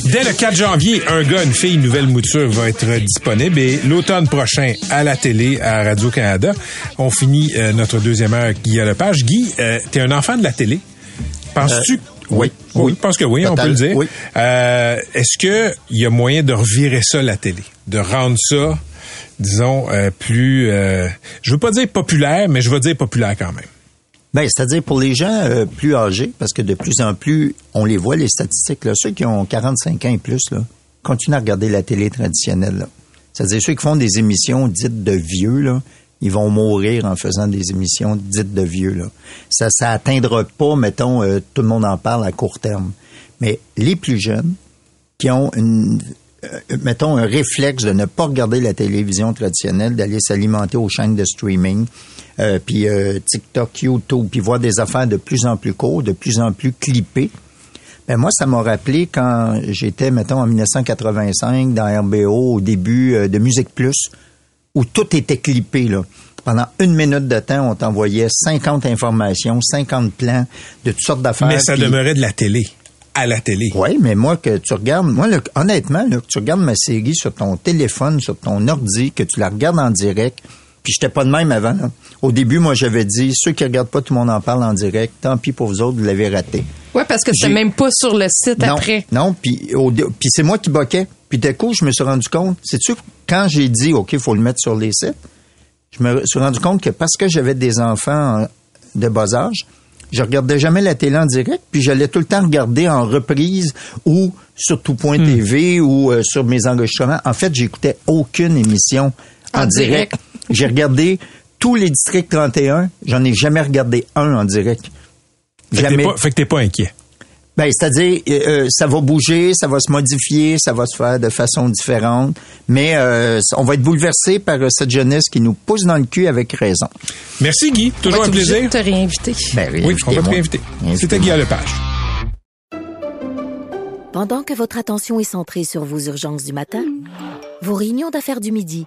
Dès le 4 janvier, un gars, une fille, une nouvelle mouture va être disponible et l'automne prochain à la télé à Radio-Canada. On finit euh, notre deuxième heure, Guy Lepage. Guy, euh, t'es un enfant de la télé. Penses-tu... Euh, oui. Oui, Oui. je pense que oui, on peut le dire. Oui. Euh, Est-ce que il y a moyen de revirer ça, la télé? De rendre ça, disons, euh, plus... euh, je veux pas dire populaire, mais je veux dire populaire quand même. Ben, c'est-à-dire pour les gens euh, plus âgés, parce que de plus en plus, on les voit, les statistiques, là, ceux qui ont 45 ans et plus, là, continuent à regarder la télé traditionnelle. C'est-à-dire ceux qui font des émissions dites de vieux, là, ils vont mourir en faisant des émissions dites de vieux. Là. Ça ça atteindra pas, mettons, euh, tout le monde en parle à court terme. Mais les plus jeunes, qui ont une, euh, mettons, un réflexe de ne pas regarder la télévision traditionnelle, d'aller s'alimenter aux chaînes de streaming, euh, puis euh, TikTok, YouTube, puis voir des affaires de plus en plus courtes, de plus en plus clippées. Ben moi, ça m'a rappelé quand j'étais, mettons, en 1985 dans RBO au début euh, de Musique Plus, où tout était clippé, là. Pendant une minute de temps, on t'envoyait 50 informations, 50 plans de toutes sortes d'affaires. Mais ça demeurait de la télé. À la télé. oui, mais moi, que tu regardes, moi, là, honnêtement, là, que tu regardes ma série sur ton téléphone, sur ton ordi, que tu la regardes en direct, puis j'étais pas de même avant. là. Au début, moi, j'avais dit, ceux qui regardent pas, tout le monde en parle en direct, tant pis pour vous autres, vous l'avez raté. Ouais, parce que c'était même pas sur le site Non, après. non, puis c'est moi qui boquais. Puis d'un coup, je me suis rendu compte, c'est-tu, quand j'ai dit, OK, il faut le mettre sur les sites, je me suis rendu compte que parce que j'avais des enfants euh, de bas âge, je regardais jamais la télé en direct, puis j'allais tout le temps regarder en reprise ou sur tout.tv ou euh, sur mes enregistrements. En fait, j'écoutais aucune émission en, En direct. direct. J'ai regardé tous les districts 31, j'en ai jamais regardé un en direct. Fait que t'es Jamais. pas, fait que t'es pas inquiet. Ben, c'est-à-dire, euh, euh, ça va bouger, ça va se modifier, ça va se faire de façon différente, mais euh, on va être bouleversé par euh, cette jeunesse qui nous pousse dans le cul avec raison. Merci, Guy. On Toujours va un être plaisir. de te réinviter. Ben, Oui, on va te réinviter. C'était Guy Lepage. Pendant que votre attention est centrée sur vos urgences du matin, vos réunions d'affaires du midi,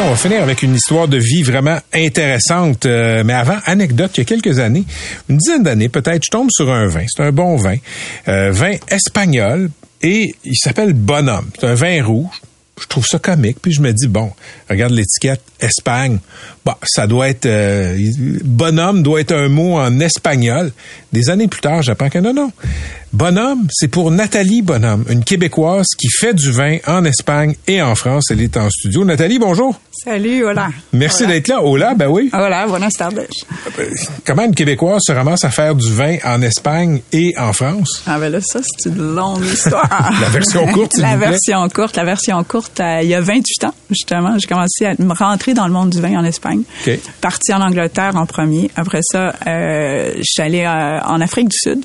On va finir avec une histoire de vie vraiment intéressante. Euh, mais avant, anecdote, il y a quelques années, une dizaine d'années peut-être, je tombe sur un vin. C'est un bon vin. Euh, vin espagnol et il s'appelle Bonhomme. C'est un vin rouge. je trouve ça comique. Puis je me dis, bon, regarde l'étiquette Espagne. Bon, ça doit être... euh, bonhomme doit être un mot en espagnol. Des années plus tard, j'apprends que non, non. Bonhomme, c'est pour Nathalie Bonhomme, une Québécoise qui fait du vin en Espagne et en France. Elle est en studio. Nathalie, bonjour. Salut, hola. Merci d'être là. Hola, ben oui. Hola, buenas tardes. Comment une Québécoise se ramasse à faire du vin en Espagne et en France? Ah ben là, ça, c'est une longue histoire. La version courte, s'il La vous plaît. version courte, la version courte, euh, il y a 28 ans, justement, j'ai commencé à me rentrer dans le monde du vin en Espagne. OK. Parti en Angleterre en premier. Après ça, euh, je suis allée euh, en Afrique du Sud.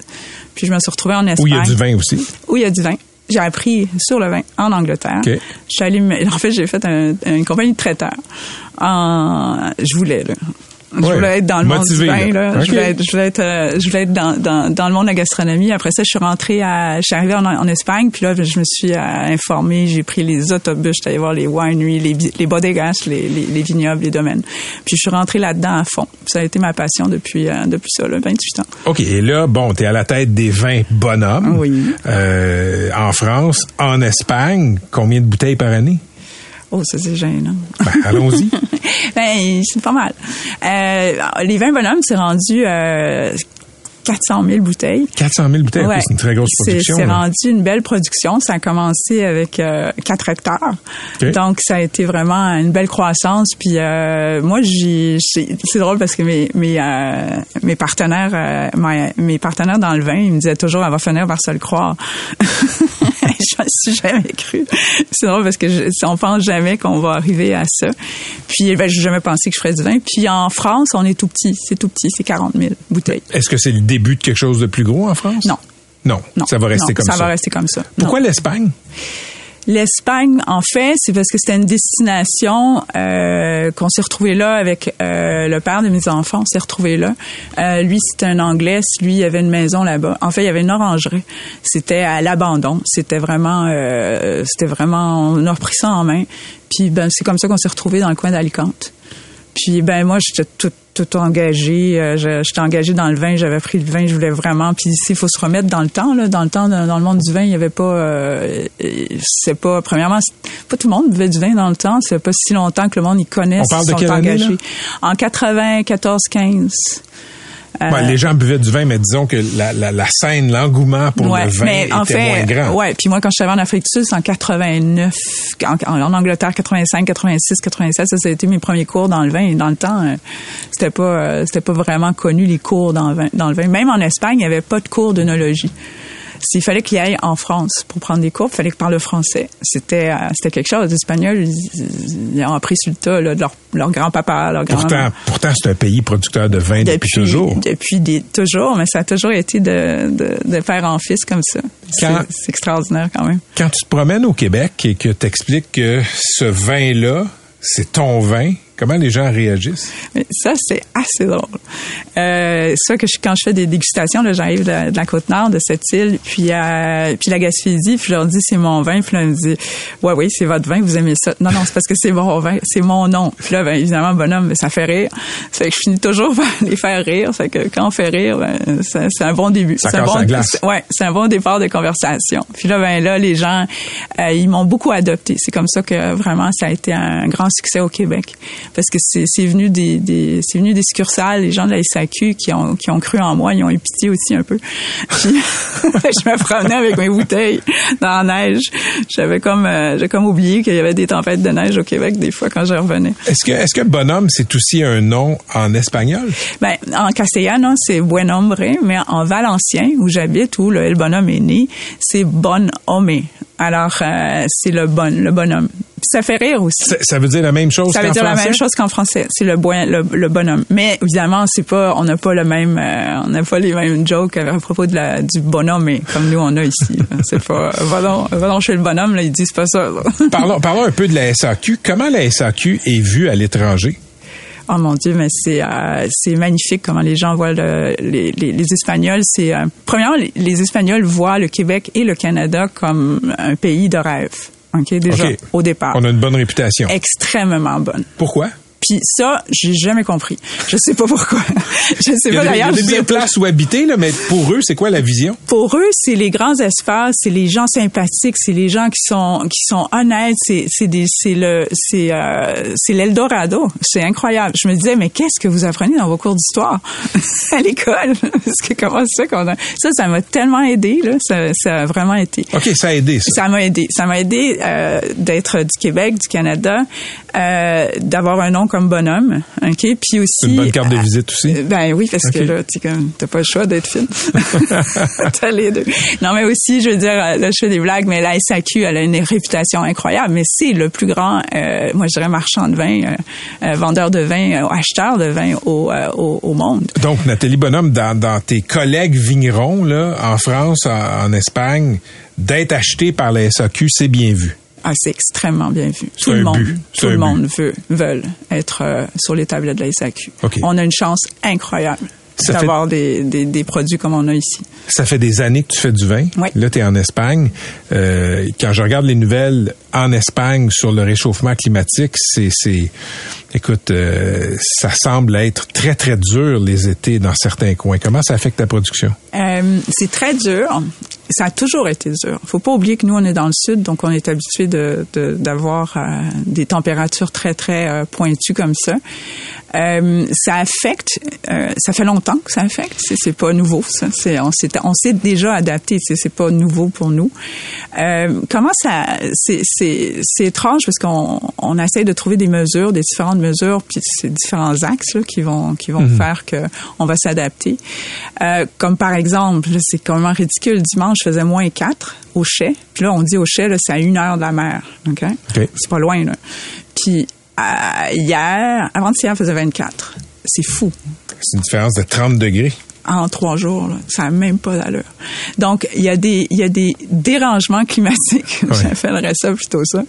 Puis je me suis retrouvée en Espagne. Où il y a du vin aussi. Où il y a du vin. J'ai appris sur le vin en Angleterre. OK. Je suis allée, me- en fait, j'ai fait un- une compagnie de traiteurs. En, je voulais, là. Je Ouais. voulais être dans le Motivé, monde du vin, là. là. Je voulais être, je voulais être, euh, je voulais être dans, dans, dans le monde de la gastronomie. Après ça, je suis rentrée à, je suis arrivée en, en Espagne, puis là, je me suis euh, informée, j'ai pris les autobus, j'étais allée voir les wineries, les, les bodegas, les, les, les vignobles, les domaines. Puis je suis rentrée là-dedans à fond. Ça a été ma passion depuis, euh, depuis ça, là, 28 ans. OK, et là, bon, t'es à la tête des vins bonhommes. Oui. En France, en Espagne, combien de bouteilles par année? Oh, ça c'est gênant. Ben, allons-y. ben, c'est pas mal. Euh, les vins bonhommes, c'est rendu euh, 400 000 bouteilles. 400 000 bouteilles, Ouais. c'est une très grosse production. C'est rendu une belle production. Ça a commencé avec euh, 4 hectares. Donc, ça a été vraiment une belle croissance. Puis, euh, moi, j'ai, c'est drôle parce que mes, mes, euh, mes partenaires, euh, mes, mes partenaires dans le vin, ils me disaient toujours, elle va finir par se le croire. Je suis jamais cru. C'est drôle parce que je, on pense jamais qu'on va arriver à ça. Puis, ben, j'ai jamais pensé que je ferais du vin. Puis, en France, on est tout petit. C'est tout petit. C'est 40 000 bouteilles. Est-ce que c'est le début de quelque chose de plus gros en France? Non. Non, Non. ça va rester Non, comme ça. Ça va rester comme ça. Pourquoi l'Espagne? L'Espagne, en fait, c'est parce que c'était une destination euh, qu'on s'est retrouvé là avec euh, le père de mes enfants. On s'est retrouvé là. Euh, lui, c'était un Anglais. Lui, il avait une maison là-bas. En fait, il y avait une orangerie. C'était à l'abandon. C'était vraiment, c'était vraiment, on a repris ça en main. Puis, ben, c'est comme ça qu'on s'est retrouvé dans le coin d'Alicante. Puis, ben, moi, j'étais tout tout engagée. Euh, je- J'étais engagée dans le vin. J'avais pris le vin. Je voulais vraiment. Puis ici, il faut se remettre dans le temps. Là. Dans le temps, dans, le monde du vin, il y avait pas. Euh, c'est pas. Premièrement, pas tout le monde buvait du vin dans le temps. C'est pas si longtemps que le monde y connaît. On parle de sont quelle année, engagés. là? En 94, 15. Euh, Ouais, les gens buvaient du vin, mais disons que la, la, la scène, l'engouement pour Ouais, le vin mais était en fait, moins grand. Ouais, puis moi quand je suis arrivée en Afrique du Sud, c'est en 89, en, en Angleterre 85, 86, 87, ça, ça a été mes premiers cours dans le vin. Et dans le temps, euh, c'était pas, euh, c'était pas vraiment connu les cours dans le vin. Dans le vin. Même en Espagne, il n'y avait pas de cours d'œnologie. S'il fallait qu'il aille en France pour prendre des cours, il fallait qu'il parle le français. C'était, euh, c'était quelque chose. Les Espagnols, ils, ont appris sur le tas là, de leur, leur grand-papa, leur grand-maman. Pourtant, pourtant c'est un pays producteur de vin depuis, toujours. Depuis des, toujours, mais ça a toujours été de, de, de père en fils comme ça. C'est extraordinaire quand même. Quand tu te promènes au Québec et que tu expliques que ce vin-là, c'est ton vin, comment les gens réagissent? Ça, c'est assez drôle. Euh, ça que je, quand je fais des dégustations, là, j'arrive de, de la côte nord de cette île, puis euh, puis la Gaspésie, puis je leur dis c'est mon vin, puis là, ils me disent ouais oui c'est votre vin, vous aimez ça. Non non c'est parce que c'est mon vin, c'est mon nom. Puis là ben évidemment bonhomme, mais ça fait rire. Ça fait que je finis toujours par les faire rire. Fait que quand on fait rire, ben, c'est un bon début. Ça c'est un bon, la glace. c'est- Ouais, c'est un bon départ de conversation. Puis là, ben là, les gens, euh, ils m'ont beaucoup adopté. C'est comme ça que vraiment ça a été un grand succès au Québec, parce que c'est venu des, des c'est venu des succursales, les gens de la SAQ qui ont qui ont cru en moi, ils ont eu pitié aussi un peu. Puis je me promenais avec mes bouteilles dans la neige. J'avais comme euh, j'ai comme oublié qu'il y avait des tempêtes de neige au Québec des fois quand je revenais. Est-ce que, est-ce que bonhomme, c'est aussi un nom en espagnol? Ben, en castellano, c'est buen hombre, mais en valencien, où j'habite, où le El Bonhomme est né, c'est bon homme. Alors, euh, c'est le bon, le bonhomme. Puis ça fait rire aussi. Ça, ça veut dire la même chose Ça veut qu'en dire la français? même chose qu'en français. C'est le, le, le bonhomme. Mais évidemment, c'est pas, on n'a pas le même, euh, on n'a pas les mêmes jokes à propos de la, du bonhomme, comme nous on a ici. c'est pas, va donc, va donc chez le bonhomme, là, ils disent pas ça. là. Parlons, parlons un peu de la SAQ. Comment la SAQ est vue à l'étranger? Oh mon Dieu, mais c'est euh, c'est magnifique comment les gens voient le- les, les, les Espagnols. C'est euh, premièrement les, les Espagnols voient le Québec et le Canada comme un pays de rêve. Ok, déjà au départ. On a une bonne réputation. Extrêmement bonne. Pourquoi? Puis ça, j'ai jamais compris. Je sais pas pourquoi. je sais pas d'ailleurs. il y a des places où habiter, là, mais pour eux, c'est quoi la vision? Pour eux, c'est les grands espaces, c'est les gens sympathiques, c'est les gens qui sont qui sont honnêtes, c'est c'est des c'est le c'est euh, c'est l'Eldorado. C'est incroyable. Je me disais mais qu'est-ce que vous apprenez dans vos cours d'histoire à l'école? Parce que comment c'est qu'on a ça ça m'a tellement aidé là, ça ça a vraiment été. OK, ça a aidé, ça. Ça m'a aidé. Ça m'a aidé euh, d'être du Québec, du Canada, euh, d'avoir un nom comme bonhomme, ok? Puis aussi. C'est une bonne carte de visite aussi? Euh, Ben oui, parce que là, tu comme, t'as pas le choix d'être fine. t'as les deux. Non, mais aussi, je veux dire, euh, là, je fais des blagues, mais la SAQ, elle a une réputation incroyable, mais c'est le plus grand, euh, moi, je dirais, marchand de vin, euh, euh, vendeur de vin, euh, acheteur de vin au, euh, au, au monde. Donc, Nathalie Bonhomme, dans, dans tes collègues vignerons, là, en France, en, en Espagne, d'être acheté par la SAQ, c'est bien vu. Ah, c'est extrêmement bien vu. Tout le monde, but. Tout le monde veut, veulent être euh, sur les tablettes de la SAQ. On a une chance incroyable fait- d'avoir des, des, des produits comme on a ici. Ça fait des années que tu fais du vin. Oui. Là, tu es en Espagne. Euh, quand je regarde les nouvelles en Espagne sur le réchauffement climatique, c'est, c'est, écoute, euh, ça semble être très, très dur les étés dans certains coins. Comment ça affecte ta production? Euh, c'est très dur. Ça a toujours été dur. Faut pas oublier que nous, on est dans le sud, donc on est habitué de, de- d'avoir euh, des températures très, très euh, pointues comme ça. Euh, ça affecte, euh, ça fait longtemps que ça affecte. C'est, c'est pas nouveau, ça. C'est, on, s'est, on s'est déjà adapté. C'est, c'est pas nouveau pour nous. Euh, comment ça, c'est, c'est, c'est étrange parce qu'on on essaie de trouver des mesures, des différentes mesures, puis c'est différents axes là, qui vont, qui vont Mhm. faire que on va s'adapter. Euh, comme par exemple, c'est quand même ridicule. Dimanche, je faisais moins 4 au chai. Puis là, on dit au chai, là, c'est à une heure de la mer. OK? C'est pas loin, là. Puis hier, avant-hier, faisait 24. C'est fou. C'est une différence de 30 degrés. En trois jours, là. ça n'a même pas d'allure. Donc, il y a des, il y a des dérangements climatiques, j'appellerais ça plutôt ça.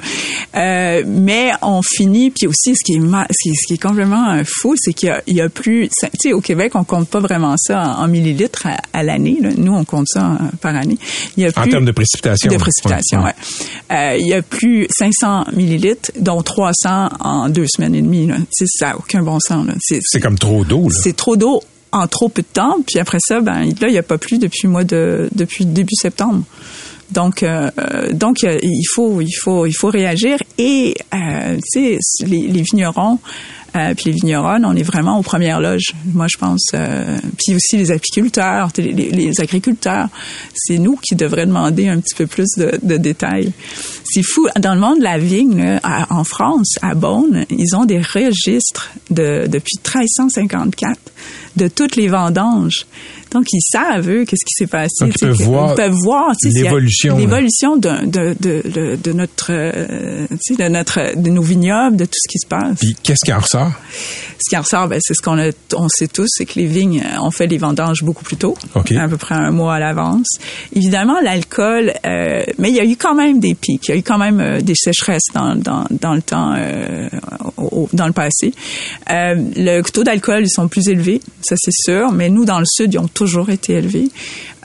Euh, mais on finit, puis aussi, ce qui est, ce qui est, ce qui est complètement euh, fou, c'est qu'il y y a plus, tu sais, au Québec, on compte pas vraiment ça en, en millilitres à, à l'année. Nous, on compte ça euh, par année. Il y a En plus- termes de précipitation. De précipitation, Ouais. ouais. Euh, il y a plus 500 millilitres, dont 300 en deux semaines et demie. Là. Ça n'a aucun bon sens. C'est, C'est comme trop d'eau, là. c'est trop d'eau en trop peu de temps. Puis après ça, ben là, il n'y a pas plu depuis mois de depuis début septembre. Donc, euh, euh, donc il faut il faut il faut réagir et euh, tu sais les, les vignerons euh, puis les vigneronnes, on est vraiment aux premières loges. Moi, je pense. euh, puis aussi les apiculteurs, les, les- agriculteurs. C'est nous qui devraient demander un petit peu plus de, de détails. C'est fou. Dans le monde de la vigne, là, en France, à Beaune, ils ont des registres de, depuis 1354 de toutes les vendanges. Donc, ils savent, eux, qu'est-ce qui s'est passé. Donc, ils peuvent voir ils peuvent l'évolution, de, de, de, de, de notre, euh, de notre, de nos vignobles, de tout ce qui se passe. Puis qu'est-ce qui en ressort? Ce qui en ressort, ben, c'est ce qu'on a, on sait tous, c'est que les vignes, euh, on fait les vendanges beaucoup plus tôt, à peu près un mois à l'avance. Évidemment, l'alcool, euh, mais il y a eu quand même des pics, il y a eu quand même euh, des sécheresses dans, dans, dans le temps, au- dans le passé. Le taux d'alcool, ils sont plus élevés, ça c'est sûr, mais nous, dans le sud, ils ont toujours été élevés.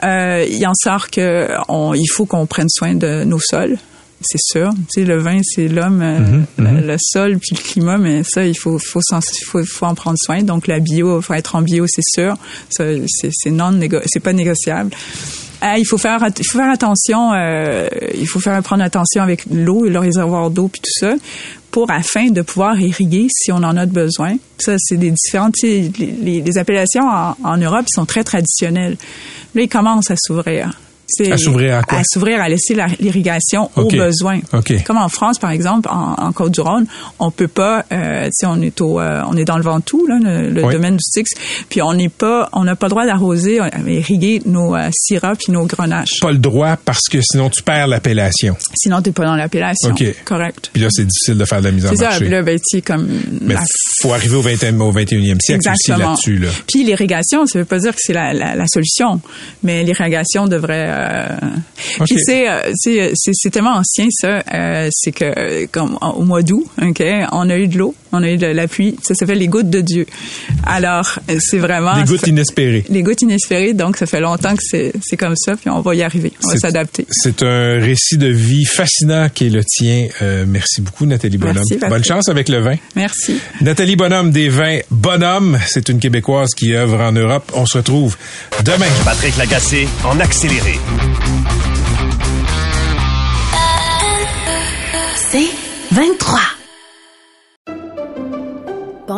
Euh, il en sort que on, il faut qu'on prenne soin de nos sols. C'est sûr. Tu sais, le vin, c'est l'homme, euh, Mhm, le, le sol, puis le climat, mais ça, il faut, faut, s'en- faut, faut en prendre soin. Donc, la bio, il faut être en bio, c'est sûr. C'est, non négo- c'est pas négociable. Euh, il faut faire, il faut faire attention, euh, il faut faire prendre attention avec l'eau et le réservoir d'eau puis tout ça pour afin de pouvoir irriguer si on en a besoin. Ça, c'est des différentes, les, les- appellations en, en Europe sont très traditionnelles. Là, ils commencent à s'ouvrir. C'est- À s'ouvrir à quoi? À s'ouvrir, à laisser la- l'irrigation OK. au besoin. OK. Comme en France, par exemple, en, en Côte-du-Rhône, on peut pas, euh, tu sais, on est au, euh, on est dans le Ventoux, là, le, le Oui. domaine du Styx, puis on n'est pas, on n'a pas le droit d'arroser, euh, irriguer nos euh, syrahs puis nos grenaches. Pas le droit parce que sinon tu perds l'appellation. Sinon, t'es pas dans l'appellation. OK. Correct. Puis là, c'est difficile de faire de la mise en C'est ça. marché. Là, ben, comme Mais la faut arriver au 20e, au 21e siècle aussi Exactement. là-dessus. Là. Puis l'irrigation, ça veut pas dire que c'est la, la, la solution, mais l'irrigation devrait. Euh... OK. Puis c'est euh, c'est c'est tellement ancien ça, euh, c'est que euh, comme au mois d'août, ok, on a eu de l'eau On a eu de l'appui. Ça s'appelle les gouttes de Dieu. Alors, c'est vraiment... Les gouttes inespérées. Les gouttes inespérées. Donc, ça fait longtemps que c'est, comme ça, puis on va y arriver. On va s'adapter. C'est un récit de vie fascinant qui est le tien. Euh, merci beaucoup, Nathalie Bonhomme. Merci, Patrick. Bonne chance avec le vin. Merci. Nathalie Bonhomme des vins Bonhomme. C'est une Québécoise qui œuvre en Europe. On se retrouve demain. Patrick Lagacé en accéléré. C'est 23.